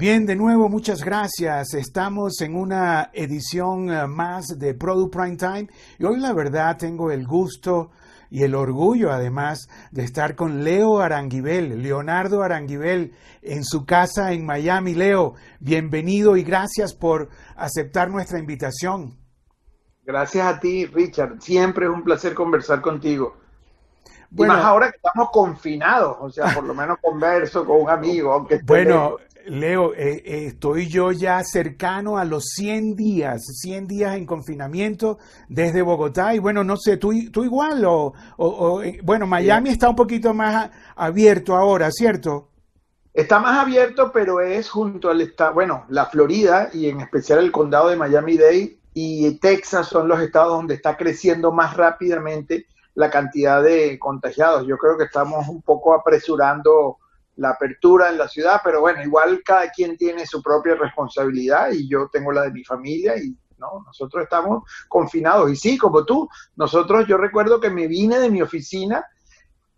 Bien, de nuevo, muchas gracias. Estamos en una edición eh, más de Product Prime Time y hoy la verdad tengo el gusto y el orgullo además de estar con Leo Aranguibel, Leonardo Aranguibel, en su casa en Miami. Leo, bienvenido y gracias por aceptar nuestra invitación. Gracias a ti, Richard. Siempre es un placer conversar contigo. Bueno, más ahora que estamos confinados, o sea, por lo menos converso con un amigo, aunque Bueno, Leo, eh, eh, estoy yo ya cercano a los 100 días, 100 días en confinamiento desde Bogotá y bueno, no sé, tú, tú igual o, eh, bueno, Miami está un poquito más abierto ahora, ¿cierto? Está más abierto, pero es junto al estado, bueno, la Florida y en especial el condado de Miami-Dade y Texas son los estados donde está creciendo más rápidamente la cantidad de contagiados. Yo creo que estamos un poco apresurando la apertura en la ciudad, pero bueno, igual cada quien tiene su propia responsabilidad y yo tengo la de mi familia y no, nosotros estamos confinados y sí, como tú, nosotros yo recuerdo que me vine de mi oficina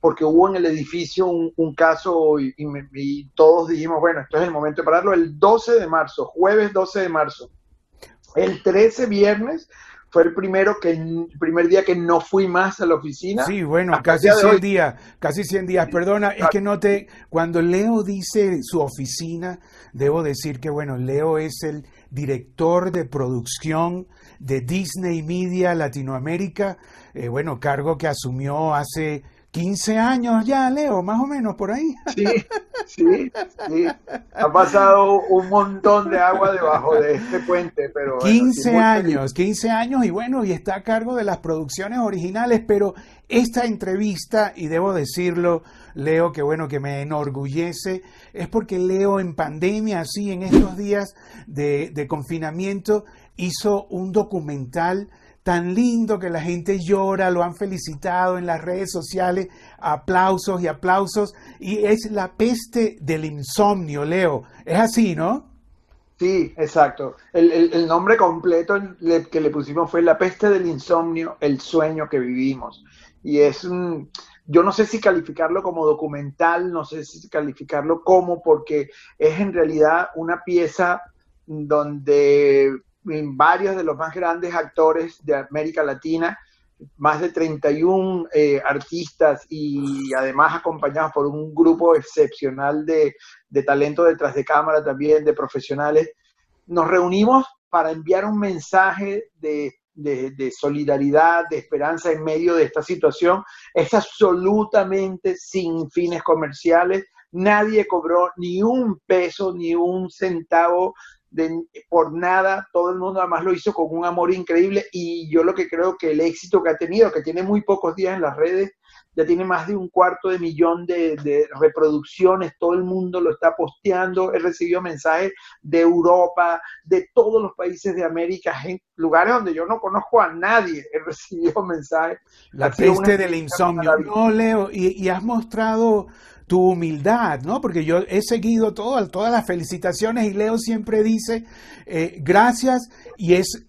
porque hubo en el edificio un, caso y, y, todos dijimos, bueno, esto es el momento de pararlo, el 12 de marzo, jueves 12 de marzo. El 13 viernes fue el primero que el primer día que no fui más a la oficina. Sí, bueno, casi 100 días, casi 100 días. Perdona, es que no te cuando Leo dice su oficina, debo decir que bueno, Leo es el director de producción de Disney Media Latinoamérica, eh, bueno, cargo que asumió hace 15 años ya, Leo, más o menos por ahí. Sí, sí, sí. Ha pasado un montón de agua debajo de este puente, pero... 15 años, 15 años y bueno, y está a cargo de las producciones originales, pero esta entrevista, y debo decirlo, Leo, que bueno, que me enorgullece, es porque Leo en pandemia, así, en estos días de, de confinamiento, hizo un documental tan lindo que la gente llora, lo han felicitado en las redes sociales, aplausos y aplausos, y es la peste del insomnio, Leo. Es así, ¿no? Sí, exacto. El, nombre completo que le pusimos fue La peste del insomnio, el sueño que vivimos. Y es un, yo no sé si calificarlo como documental, no sé si calificarlo como, porque es en realidad una pieza donde varios de los más grandes actores de América Latina, más de 31 eh, artistas y además acompañados por un grupo excepcional de, talento detrás de cámara también, de profesionales, nos reunimos para enviar un mensaje de, de, solidaridad, de esperanza en medio de esta situación. Es absolutamente sin fines comerciales. Nadie cobró ni un peso, ni un centavo por nada, todo el mundo además lo hizo con un amor increíble y yo lo que creo que el éxito que ha tenido, que tiene muy pocos días en las redes, ya tiene más de un cuarto de millón de, reproducciones, todo el mundo lo está posteando, he recibido mensajes de Europa, de todos los países de América, en lugares donde yo no conozco a nadie, he recibido mensajes. La peste del insomnio. No, Leo, y, y has mostrado tu humildad, ¿no? Porque yo he seguido todas las felicitaciones y Leo siempre dice eh, gracias y es,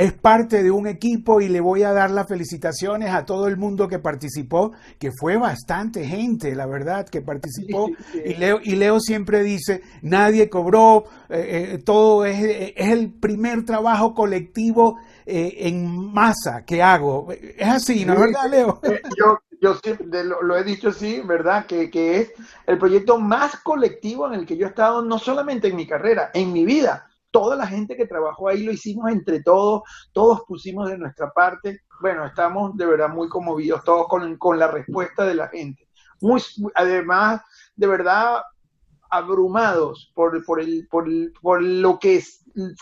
es parte de un equipo y le voy a dar las felicitaciones a todo el mundo que participó, que fue bastante gente, la verdad, que participó. Y, Leo, y Leo siempre dice, nadie cobró, eh, eh, todo es, es, el primer trabajo colectivo en masa que hago. Es así, ¿no es verdad, Leo? Yo, yo siempre lo, he dicho así, ¿verdad? Que, que, es el proyecto más colectivo en el que yo he estado, no solamente en mi carrera, en mi vida. Toda la gente que trabajó ahí lo hicimos entre todos, todos pusimos de nuestra parte. Bueno, estamos de verdad muy conmovidos todos con, con la respuesta de la gente. Muy, además, de verdad, abrumados por, por, el, por, por lo que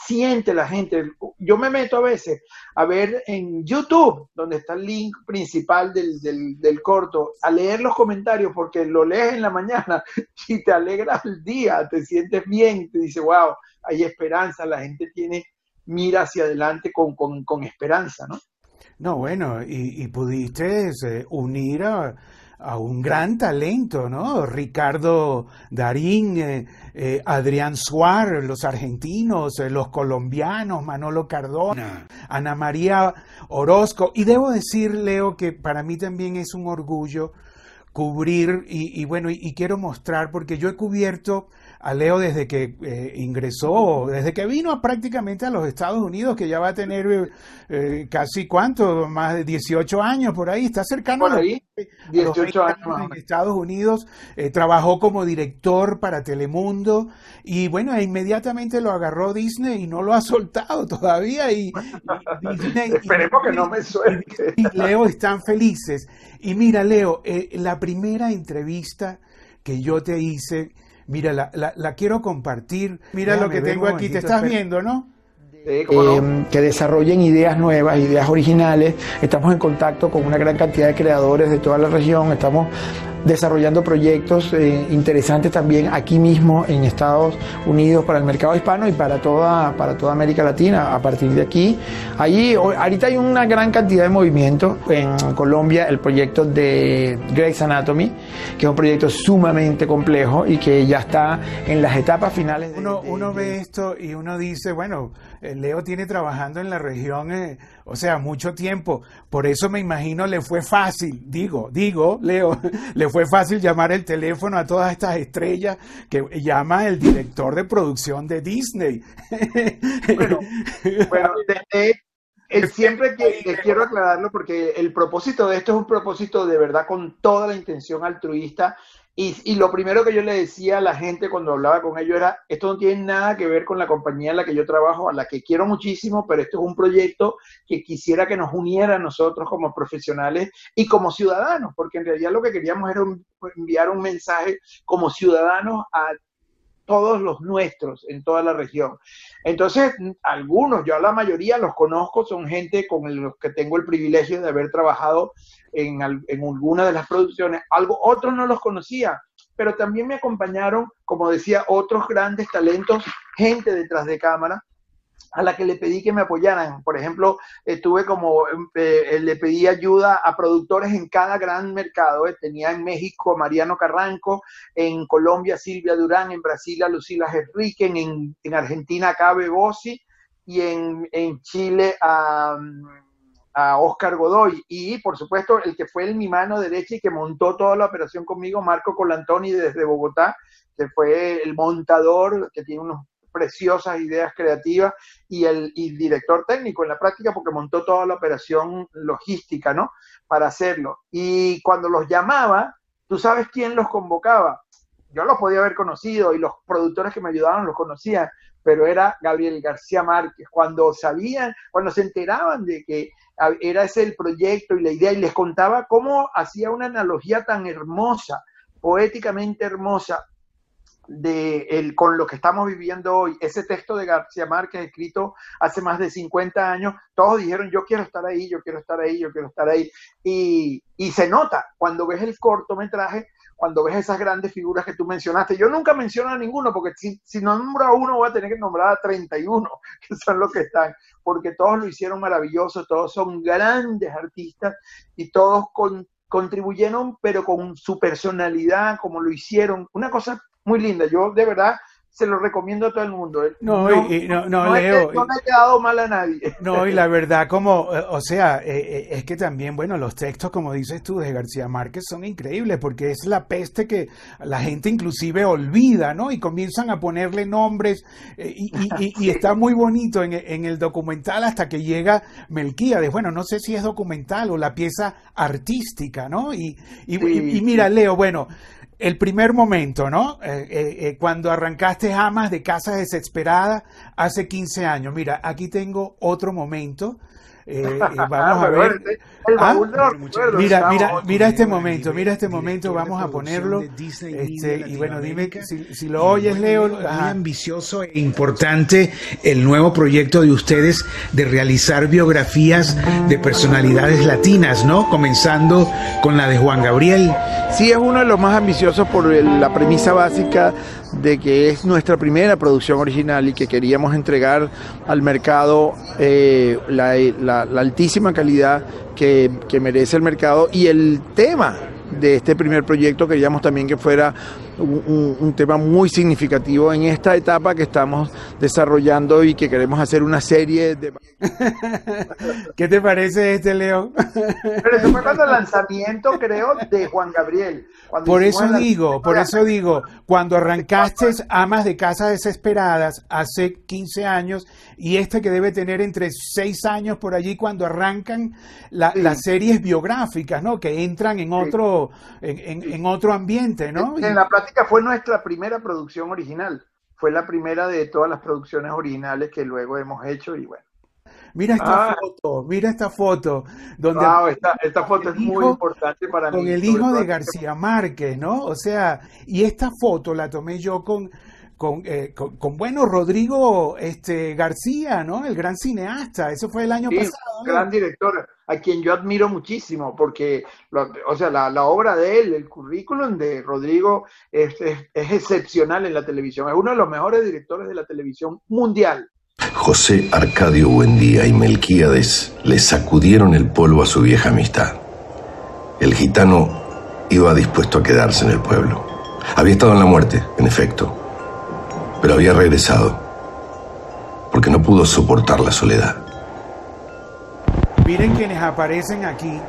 siente la gente. Yo me meto a veces a ver en YouTube, donde está el link principal del, del, corto, a leer los comentarios, porque lo lees en la mañana y te alegra el día, te sientes bien, te dice, wow, hay esperanza, la gente tiene, mira hacia adelante con, con, con esperanza, ¿no? No, bueno, y, y pudiste eh, unir a a un gran talento, ¿no? Ricardo Darín, eh, eh, Adrián Suárez, los argentinos, eh, los colombianos, Manolo Cardona, Ana María Orozco. Y debo decir, Leo, que para mí también es un orgullo cubrir y, bueno, y, quiero mostrar, porque yo he cubierto a Leo desde que eh, ingresó, desde que vino prácticamente a los Estados Unidos, que ya va a tener eh, casi cuánto, más de 18 años por ahí, está cercano a, ahí, 18 años, en Estados Unidos, eh, trabajó como director para Telemundo y bueno, inmediatamente lo agarró Disney y no lo ha soltado todavía y, esperemos que no me suelte. Y, Leo están felices. Y mira, Leo, la primera entrevista que yo te hice, Mira, la, la, quiero compartir. Mira lo que tengo aquí. Te estás viendo, ¿no? Eh, que desarrollen ideas nuevas, ideas originales. Estamos en contacto con una gran cantidad de creadores de toda la región. Estamos desarrollando proyectos eh, interesantes también aquí mismo en Estados Unidos para el mercado hispano y para toda, para toda América Latina. A partir de aquí, allí, ahorita hay una gran cantidad de movimiento en Colombia, el proyecto de Grey's Anatomy, que es un proyecto sumamente complejo y que ya está en las etapas finales. uno, uno ve esto y uno dice, bueno, eh, Leo tiene trabajando en la región, eh, o sea, mucho tiempo. Por eso me imagino le fue fácil, digo, digo, Leo, le fue fácil llamar el teléfono a todas estas estrellas que llama el director de producción de Disney. Bueno, siempre quiero aclararlo porque el propósito de esto es un propósito de verdad con toda la intención altruista y, lo primero que yo le decía a la gente cuando hablaba con ellos era, esto no tiene nada que ver con la compañía en la que yo trabajo, a la que quiero muchísimo, pero esto es un proyecto que quisiera que nos uniera a nosotros como profesionales y como ciudadanos, porque en realidad lo que queríamos era enviar un mensaje como ciudadanos a todos los nuestros en toda la región. Entonces, algunos, yo a la mayoría los conozco, son gente con los que tengo el privilegio de haber trabajado en, alguna de las producciones, algo, otros no los conocía, pero también me acompañaron, como decía, otros grandes talentos, gente detrás de cámara, a la que le pedí que me apoyaran. Por ejemplo, estuve como, eh, le pedí ayuda a productores en cada gran mercado. Tenía en México a Mariano Carranco, en Colombia Silvia Durán, en Brasil a Lucila Henrique, en, en Argentina a Cabe Bossi y en, en Chile a a Oscar Godoy y por supuesto el que fue el, mi mano derecha y que montó toda la operación conmigo, Marco Colantoni desde Bogotá, que fue el montador, que tiene unas preciosas ideas creativas y el director técnico en la práctica porque montó toda la operación logística, ¿no? Para hacerlo. Y cuando los llamaba, ¿tú sabes quién los convocaba? Yo los podía haber conocido y los productores que me ayudaban los conocían, pero era Gabriel García Márquez. Cuando sabían, cuando se enteraban de que era ese el proyecto y la idea, y les contaba cómo hacía una analogía tan hermosa, poéticamente hermosa, de el, con lo que estamos viviendo hoy. Ese texto de García Márquez, escrito hace más de 50 años, todos dijeron, yo quiero estar ahí, yo quiero estar ahí, yo quiero estar ahí. Y, y se nota cuando ves el cortometraje, cuando ves esas grandes figuras que tú mencionaste. Yo nunca menciono a ninguno, porque si, si nombro a uno voy a tener que nombrar a 31, que son los que están, porque todos lo hicieron maravilloso, todos son grandes artistas y todos contribuyeron, pero con su personalidad, como lo hicieron. Una cosa muy linda. Yo de verdad se lo recomiendo a todo el mundo. ¿eh? No, no, y, no, no, Leo. no ha quedado mal a nadie. No, y la verdad, como, eh, o sea, eh, es que también, bueno, los textos, como dices tú, de García Márquez son increíbles, porque es la peste que la gente inclusive olvida, ¿no? Y comienzan a ponerle nombres, y, y, está muy bonito en, en, el documental hasta que llega Melquíades. Bueno, no sé si es documental o la pieza artística, ¿no? Y, y mira, Leo, bueno, el primer momento, ¿no? Eh, eh, eh, cuando arrancaste Amas de Casa Desesperada hace 15 años. Mira, aquí tengo otro momento eh, eh, vamos a ver. Ah, mira, mira, mira este momento, mira este momento, vamos a ponerlo. Este, y bueno, dime si, lo oyes, Leo. Muy ambicioso e importante el nuevo proyecto de ustedes de realizar biografías de personalidades latinas, ¿no? Comenzando con la de Juan Gabriel. Sí, es uno de los más ambiciosos por la premisa básica de que es nuestra primera producción original y que queríamos entregar al mercado eh, la, altísima calidad que, merece el mercado y el tema de este primer proyecto queríamos también que fuera un, tema muy significativo en esta etapa que estamos desarrollando y que queremos hacer una serie de... ¿Qué te parece este, Leo? Pero eso fue cuando el lanzamiento, creo, de Juan Gabriel. Por eso digo, por eso digo, cuando arrancaste Amas de Casas Desesperadas hace 15 años y este que debe tener entre 6 años por allí cuando arrancan las series biográficas, ¿no? Que entran en otro, en, otro ambiente, ¿no? En, la fue nuestra primera producción original. Fue la primera de todas las producciones originales que luego hemos hecho y bueno. Mira esta ah. foto, mira esta foto. Donde esta, foto es muy importante para mí. Con el hijo de García Márquez, ¿no? O sea, y esta foto la tomé yo con, con, eh, con, bueno, Rodrigo este, García, ¿no? El gran cineasta, eso fue el año pasado. Gran director, a quien yo admiro muchísimo, porque, o sea, la, obra de él, el currículum de Rodrigo es, es, excepcional en la televisión, es uno de los mejores directores de la televisión mundial. José Arcadio Buendía y Melquíades le sacudieron el polvo a su vieja amistad. El gitano iba dispuesto a quedarse en el pueblo. Había estado en la muerte, en efecto, pero había regresado porque no pudo soportar la soledad. Miren quienes aparecen aquí.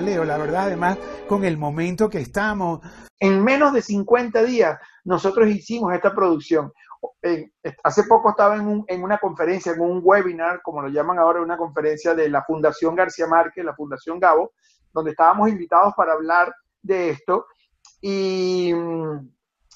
Leo, la verdad, además, con el momento que estamos. En menos de 50 días nosotros hicimos esta producción. hace poco estaba en, en, una conferencia, en un webinar, como lo llaman ahora, una conferencia de la Fundación García Márquez, la Fundación Gabo, donde estábamos invitados para hablar de esto. Y,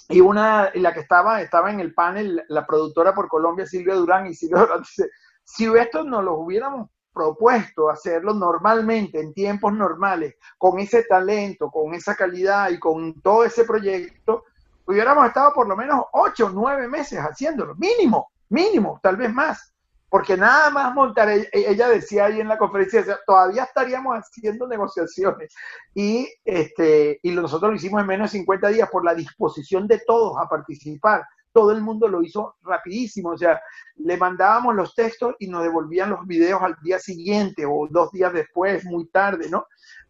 y una, la que estaba, estaba en el panel, la productora por Colombia, Silvia Durán, y Silvia Durán dice, si esto nos lo hubiéramos propuesto hacerlo normalmente, en tiempos normales, con ese talento, con esa calidad y con todo ese proyecto, hubiéramos estado por lo menos ocho, nueve meses haciéndolo, mínimo, mínimo, tal vez más. Porque nada más montar, e-, ella decía ahí en la conferencia, todavía estaríamos haciendo negociaciones. Y, este, y nosotros lo hicimos en menos de 50 días por la disposición de todos a participar todo el mundo lo hizo rapidísimo, o sea, le mandábamos los textos y nos devolvían los videos al día siguiente o dos días después, muy tarde, ¿no?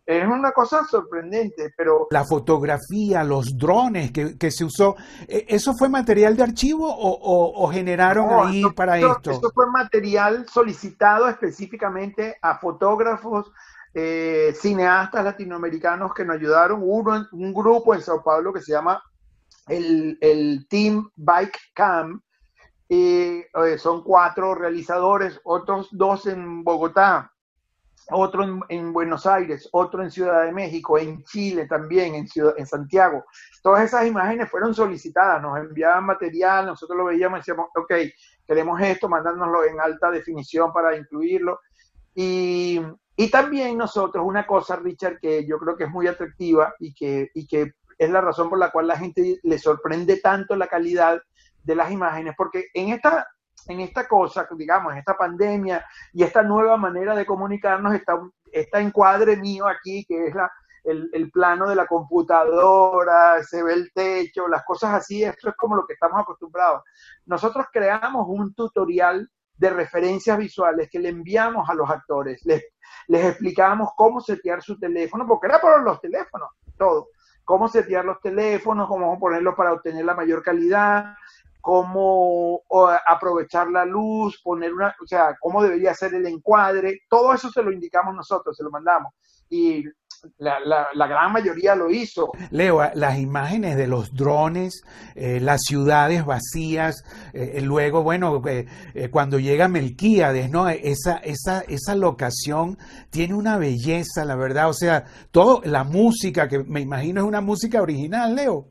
Es una cosa sorprendente, pero... La fotografía, los drones que, se usó, ¿e, ¿eso fue material de archivo o, generaron ahí para esto? Eso fue material solicitado específicamente a fotógrafos, eh, cineastas latinoamericanos que nos ayudaron. Uno, un grupo en Sao Paulo que se llama el, Team Bike Cam. y eh, son cuatro realizadores, otros dos en Bogotá, otro en, Buenos Aires, otro en Ciudad de México, en Chile también, en, Ciudad, en Santiago. Todas esas imágenes fueron solicitadas, nos enviaban material, nosotros lo veíamos y decíamos, ok, queremos esto, mandándonoslo en alta definición para incluirlo. Y, y también nosotros, una cosa, Richard, que yo creo que es muy atractiva y que, y que es la razón por la cual la gente le sorprende tanto la calidad de las imágenes, porque en esta, en esta cosa, digamos, en esta pandemia y esta nueva manera de comunicarnos, está este encuadre mío aquí, que es la, el, el, plano de la computadora, se ve el techo, las cosas así, esto es como lo que estamos acostumbrados. Nosotros creamos un tutorial de referencias visuales que le enviamos a los actores, les, les explicábamos cómo setear su teléfono, porque era por los teléfonos, todo cómo setear los teléfonos, cómo ponerlos para obtener la mayor calidad, cómo aprovechar la luz, poner una, o sea, cómo debería ser el encuadre, todo eso se lo indicamos nosotros, se lo mandamos. Y la, la, gran mayoría lo hizo. Leo, las imágenes de los drones, eh, las ciudades vacías, eh, luego, bueno, eh, cuando llega Melquíades, ¿no? Esa, esa, esa locación tiene una belleza, la verdad, o sea, todo, la música, que me imagino es una música original, Leo.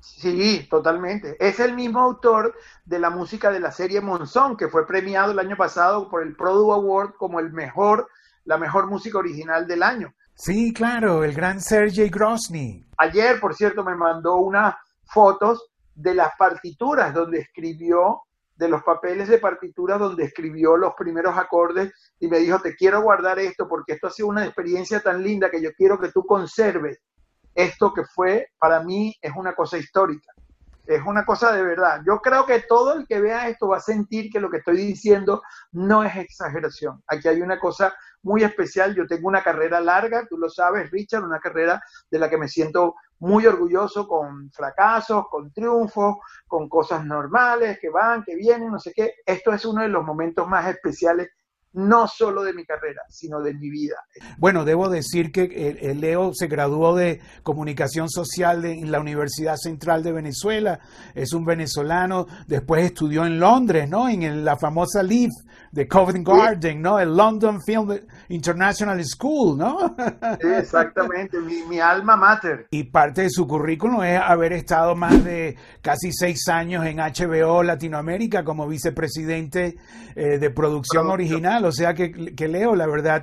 Sí, totalmente. Es el mismo autor de la música de la serie Monzón, que fue premiado el año pasado por el Produ Award como el mejor, la mejor música original del año. Sí, claro, el gran Sergei Grosny. Ayer, por cierto, me mandó unas fotos de las partituras donde escribió, de los papeles de partituras donde escribió los primeros acordes y me dijo, te quiero guardar esto porque esto ha sido una experiencia tan linda que yo quiero que tú conserves esto que fue, para mí, es una cosa histórica. Es una cosa de verdad. Yo creo que todo el que vea esto va a sentir que lo que estoy diciendo no es exageración. Aquí hay una cosa muy especial. Yo tengo una carrera larga, tú lo sabes, Richard, una carrera de la que me siento muy orgulloso con fracasos, con triunfos, con cosas normales que van, que vienen, no sé qué. Esto es uno de los momentos más especiales no solo de mi carrera, sino de mi vida. Bueno, debo decir que el, Leo se graduó de comunicación social en la Universidad Central de Venezuela, es un venezolano, después estudió en Londres, ¿no? En la famosa LEAF de Covent Garden, ¿no? El London Film International School, ¿no? exactamente, mi, alma mater. Y parte de su currículum es haber estado más de casi seis años en HBO Latinoamérica como vicepresidente eh, de producción original o sea que, Leo, la verdad,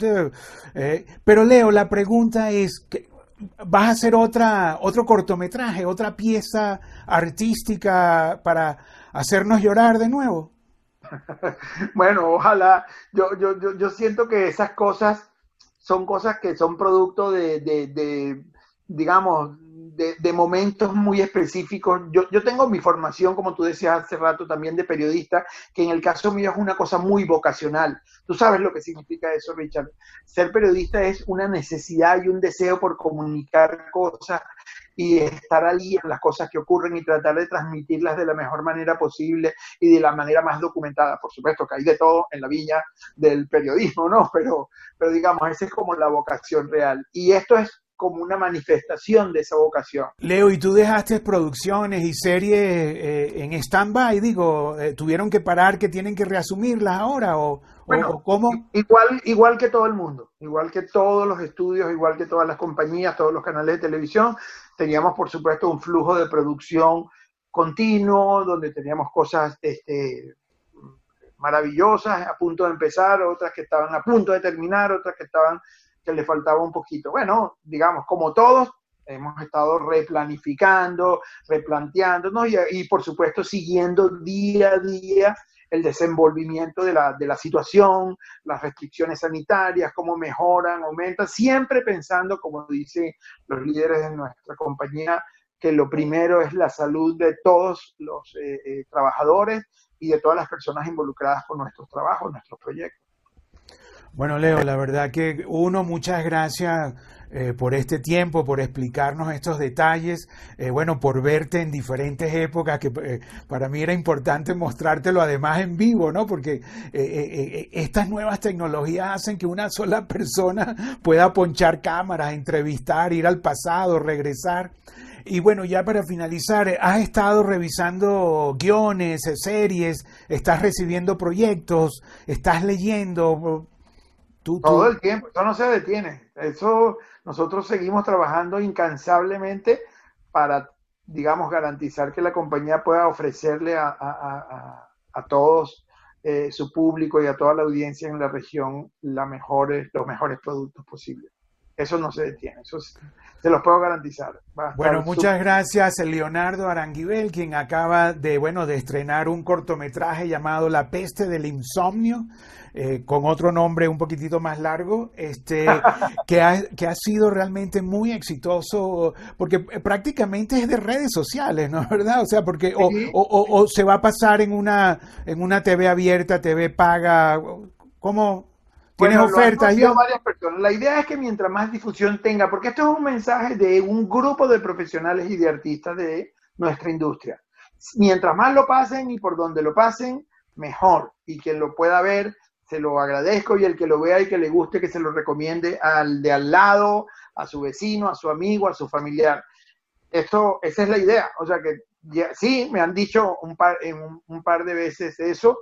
eh, pero Leo, la pregunta es, ¿vas a hacer otra, otro cortometraje, otra pieza artística para hacernos llorar de nuevo? bueno, ojalá, yo, yo, yo, yo, siento que esas cosas son cosas que son producto de digamos, de, momentos muy específicos. Yo, yo tengo mi formación, como tú decías hace rato, también de periodista, que en el caso mío es una cosa muy vocacional. Tú sabes lo que significa eso, Richard. Ser periodista es una necesidad y un deseo por comunicar cosas y estar allí en las cosas que ocurren y tratar de transmitirlas de la mejor manera posible y de la manera más documentada. Por supuesto que hay de todo en la viña del periodismo, ¿no? Pero, pero digamos, esa es como la vocación real. Y esto es como una manifestación de esa vocación. Leo, ¿y tú dejaste producciones y series eh, en stand-by? Digo, eh, ¿tuvieron que parar que tienen que reasumirlas ahora o, bueno, cómo? Igual, igual que todo el mundo, igual que todos los estudios, igual que todas las compañías, todos los canales de televisión, teníamos por supuesto un flujo de producción continuo, donde teníamos cosas este, maravillosas a punto de empezar, otras que estaban a punto de terminar, otras que estaban que le faltaba un poquito. Bueno, digamos, como todos, hemos estado replanificando, replanteándonos y, y por supuesto siguiendo día a día el desenvolvimiento de la, de la situación, las restricciones sanitarias, cómo mejoran, aumentan, siempre pensando, como dicen los líderes de nuestra compañía, que lo primero es la salud de todos los eh, eh, trabajadores y de todas las personas involucradas con nuestros trabajos, nuestros proyectos. Bueno, Leo, la verdad que uno, muchas gracias eh, por este tiempo, por explicarnos estos detalles, eh, bueno, por verte en diferentes épocas, que eh, para mí era importante mostrártelo además en vivo, ¿no? Porque estas nuevas tecnologías hacen que una sola persona pueda ponchar cámaras, entrevistar, ir al pasado, regresar. Y bueno, ya para finalizar, has estado revisando guiones, series, estás recibiendo proyectos, estás leyendo. Todo el tiempo, eso no se detiene. Eso nosotros seguimos trabajando incansablemente para, digamos, garantizar que la compañía pueda ofrecerle a, todos eh, su público y a toda la audiencia en la región la mejores, los mejores productos posibles. Eso no se detiene, eso se los puedo garantizar. Bueno, muchas gracias Leonardo Aranguibel, quien acaba de, bueno, de estrenar un cortometraje llamado La peste del insomnio. Eh, con otro nombre un poquitito más largo, este, que, ha, que ha sido realmente muy exitoso, porque prácticamente es de redes sociales, ¿no? ¿Verdad? O sea, porque o, o, se va a pasar en una, en una TV abierta, TV paga, ¿cómo? ¿Tienes ofertas? varias personas. La idea es que mientras más difusión tenga, porque esto es un mensaje de un grupo de profesionales y de artistas de nuestra industria. Mientras más lo pasen y por donde lo pasen, mejor. Y quien lo pueda ver se lo agradezco y el que lo vea y que le guste, que se lo recomiende al de al lado, a su vecino, a su amigo, a su familiar. Esto, esa es la idea. O sea que sí, me han dicho un par, un, par de veces eso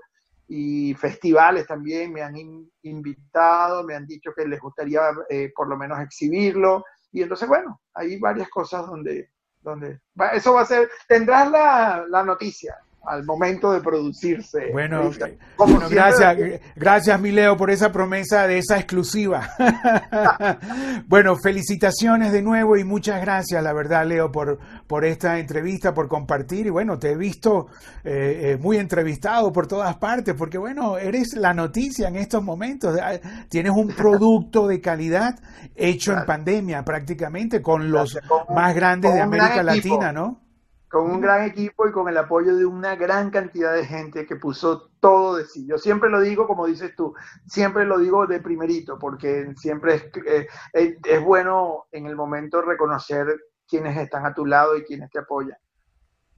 y festivales también me han invitado, me han dicho que les gustaría eh, por lo menos exhibirlo. Y entonces, bueno, hay varias cosas donde, donde eso va a ser, tendrás la, la noticia al momento de producirse. Bueno, gracias, gracias Mileo por esa promesa de esa exclusiva. bueno, felicitaciones de nuevo y muchas gracias, la verdad, Leo, por, por esta entrevista, por compartir. Y bueno, te he visto eh, eh, muy entrevistado por todas partes, porque bueno, eres la noticia en estos momentos. Tienes un producto de calidad hecho en pandemia prácticamente con los más grandes de América Latina, ¿no? Con un gran equipo y con el apoyo de una gran cantidad de gente que puso todo de sí. Yo siempre lo digo, como dices tú, siempre lo digo de primerito, porque siempre es, eh, bueno en el momento reconocer quienes están a tu lado y quienes te apoyan.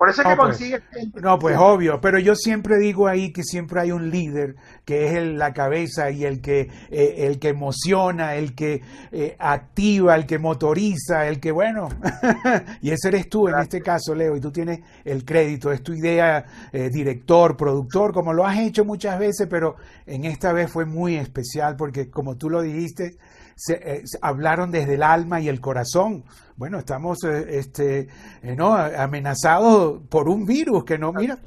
Por eso es que pues, consigue. No, pues obvio, pero yo siempre digo ahí que siempre hay un líder que es el, la cabeza y el que, eh, el que emociona, el que eh, activa, el que motoriza, el que, bueno, y ese eres tú en este caso, Leo, y tú tienes el crédito, es tu idea, eh, director, productor, como lo has hecho muchas veces, pero en esta vez fue muy especial porque, como tú lo dijiste, se, hablaron desde el alma y el corazón. Bueno, estamos este, ¿no? amenazados por un virus que no, mira,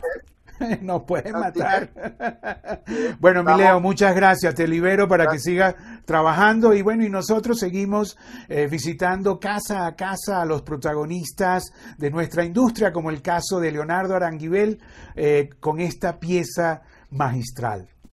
nos puede matar. bueno, Mileo, muchas gracias. Te libero para que sigas trabajando y bueno, y nosotros seguimos eh, visitando casa a casa a los protagonistas de nuestra industria, como el caso de Leonardo Aranguibel, eh, con esta pieza magistral.